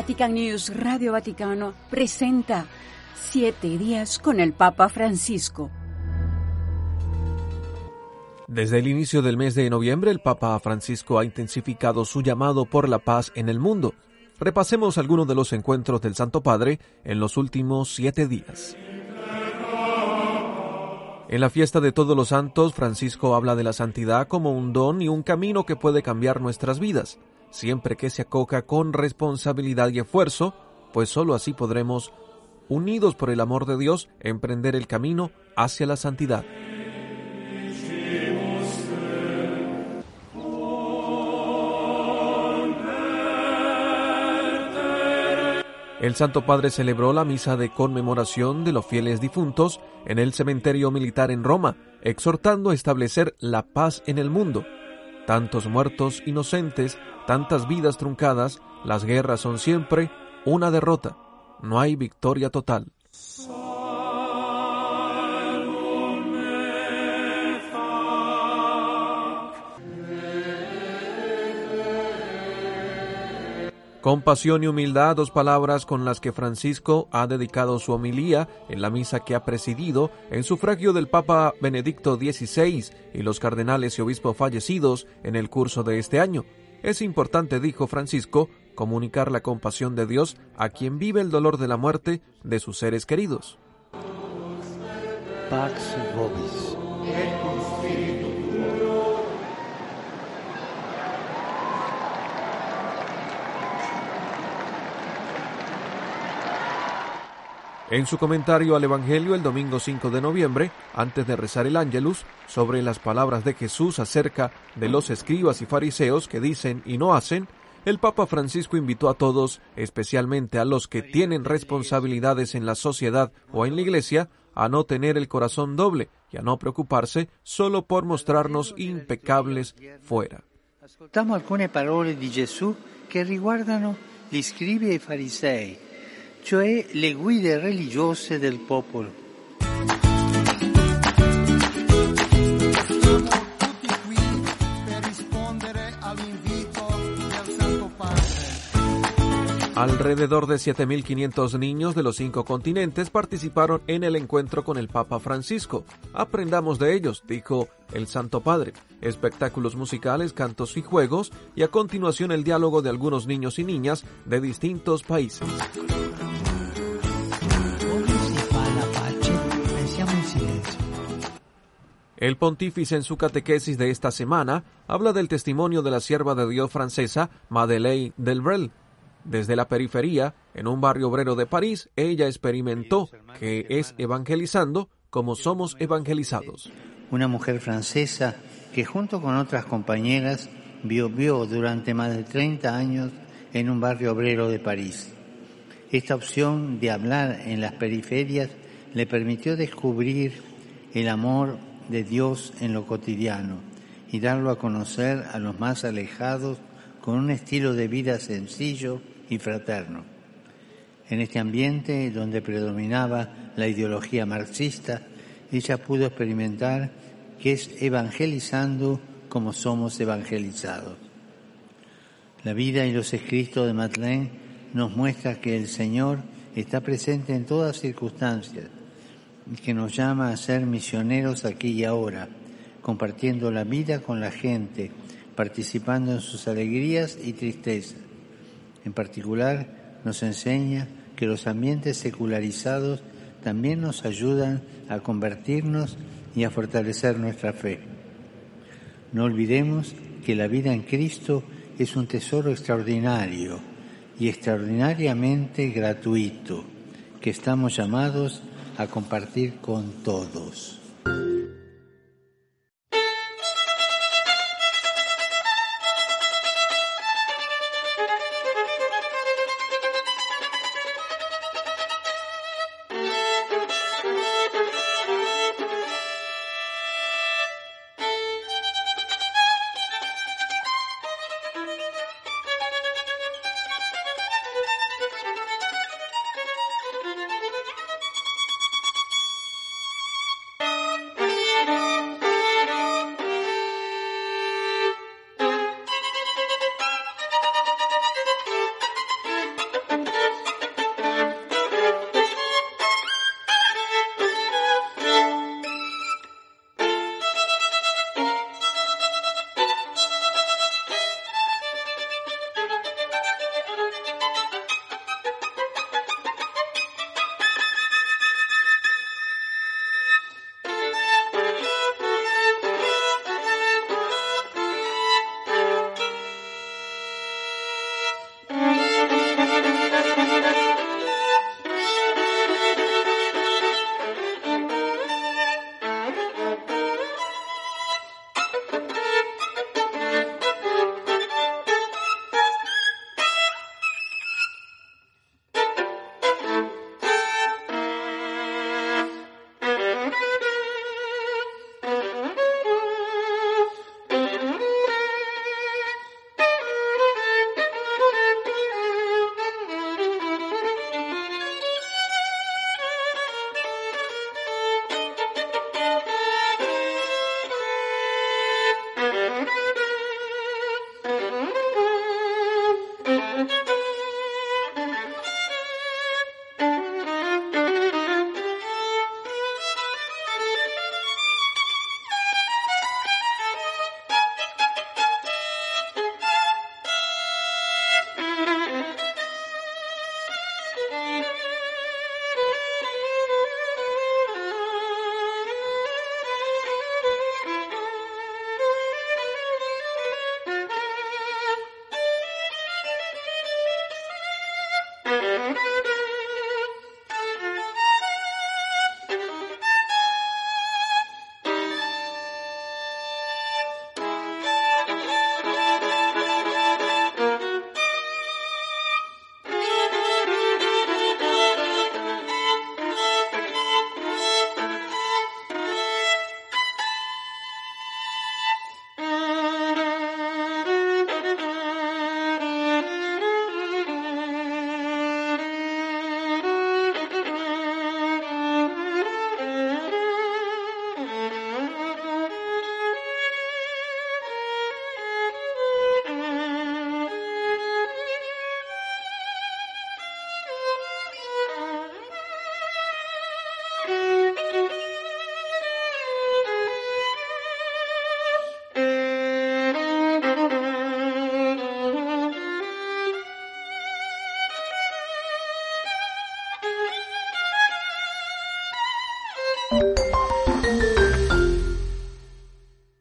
Vatican News Radio Vaticano presenta Siete días con el Papa Francisco. Desde el inicio del mes de noviembre, el Papa Francisco ha intensificado su llamado por la paz en el mundo. Repasemos algunos de los encuentros del Santo Padre en los últimos siete días. En la fiesta de todos los santos, Francisco habla de la santidad como un don y un camino que puede cambiar nuestras vidas, siempre que se acoja con responsabilidad y esfuerzo, pues sólo así podremos, unidos por el amor de Dios, emprender el camino hacia la santidad. El Santo Padre celebró la misa de conmemoración de los fieles difuntos en el cementerio militar en Roma, exhortando a establecer la paz en el mundo. Tantos muertos inocentes, tantas vidas truncadas, las guerras son siempre una derrota. No hay victoria total. Compasión y humildad, dos palabras con las que Francisco ha dedicado su homilía en la misa que ha presidido en sufragio del Papa Benedicto XVI y los cardenales y obispos fallecidos en el curso de este año. Es importante, dijo Francisco, comunicar la compasión de Dios a quien vive el dolor de la muerte de sus seres queridos. Pax vobis. En su comentario al Evangelio el domingo 5 de noviembre, antes de rezar el Ángelus, sobre las palabras de Jesús acerca de los escribas y fariseos que dicen y no hacen, el Papa Francisco invitó a todos, especialmente a los que tienen responsabilidades en la sociedad o en la Iglesia, a no tener el corazón doble y a no preocuparse solo por mostrarnos impecables fuera. Ascoltamos alcune parole di Gesù che riguardano gli scribi e farisei cioè le guide religiose del popolo. Alrededor de 7.500 niños de los cinco continentes participaron en el encuentro con el Papa Francisco. Aprendamos de ellos, dijo el Santo Padre. Espectáculos musicales, cantos y juegos, y a continuación el diálogo de algunos niños y niñas de distintos países. El pontífice en su catequesis de esta semana habla del testimonio de la sierva de Dios francesa Madeleine Delbrel. Desde la periferia, en un barrio obrero de París, ella experimentó que es evangelizando como somos evangelizados. Una mujer francesa que junto con otras compañeras vivió durante más de 30 años en un barrio obrero de París. Esta opción de hablar en las periferias le permitió descubrir el amor de Dios en lo cotidiano y darlo a conocer a los más alejados con un estilo de vida sencillo y fraterno. En este ambiente donde predominaba la ideología marxista, ella pudo experimentar que es evangelizando como somos evangelizados. La vida y los escritos de Madeleine nos muestra que el Señor está presente en todas circunstancias que nos llama a ser misioneros aquí y ahora, compartiendo la vida con la gente, participando en sus alegrías y tristezas. En particular, nos enseña que los ambientes secularizados también nos ayudan a convertirnos y a fortalecer nuestra fe. No olvidemos que la vida en Cristo es un tesoro extraordinario y extraordinariamente gratuito, que estamos llamados a compartir con todos. Thank you.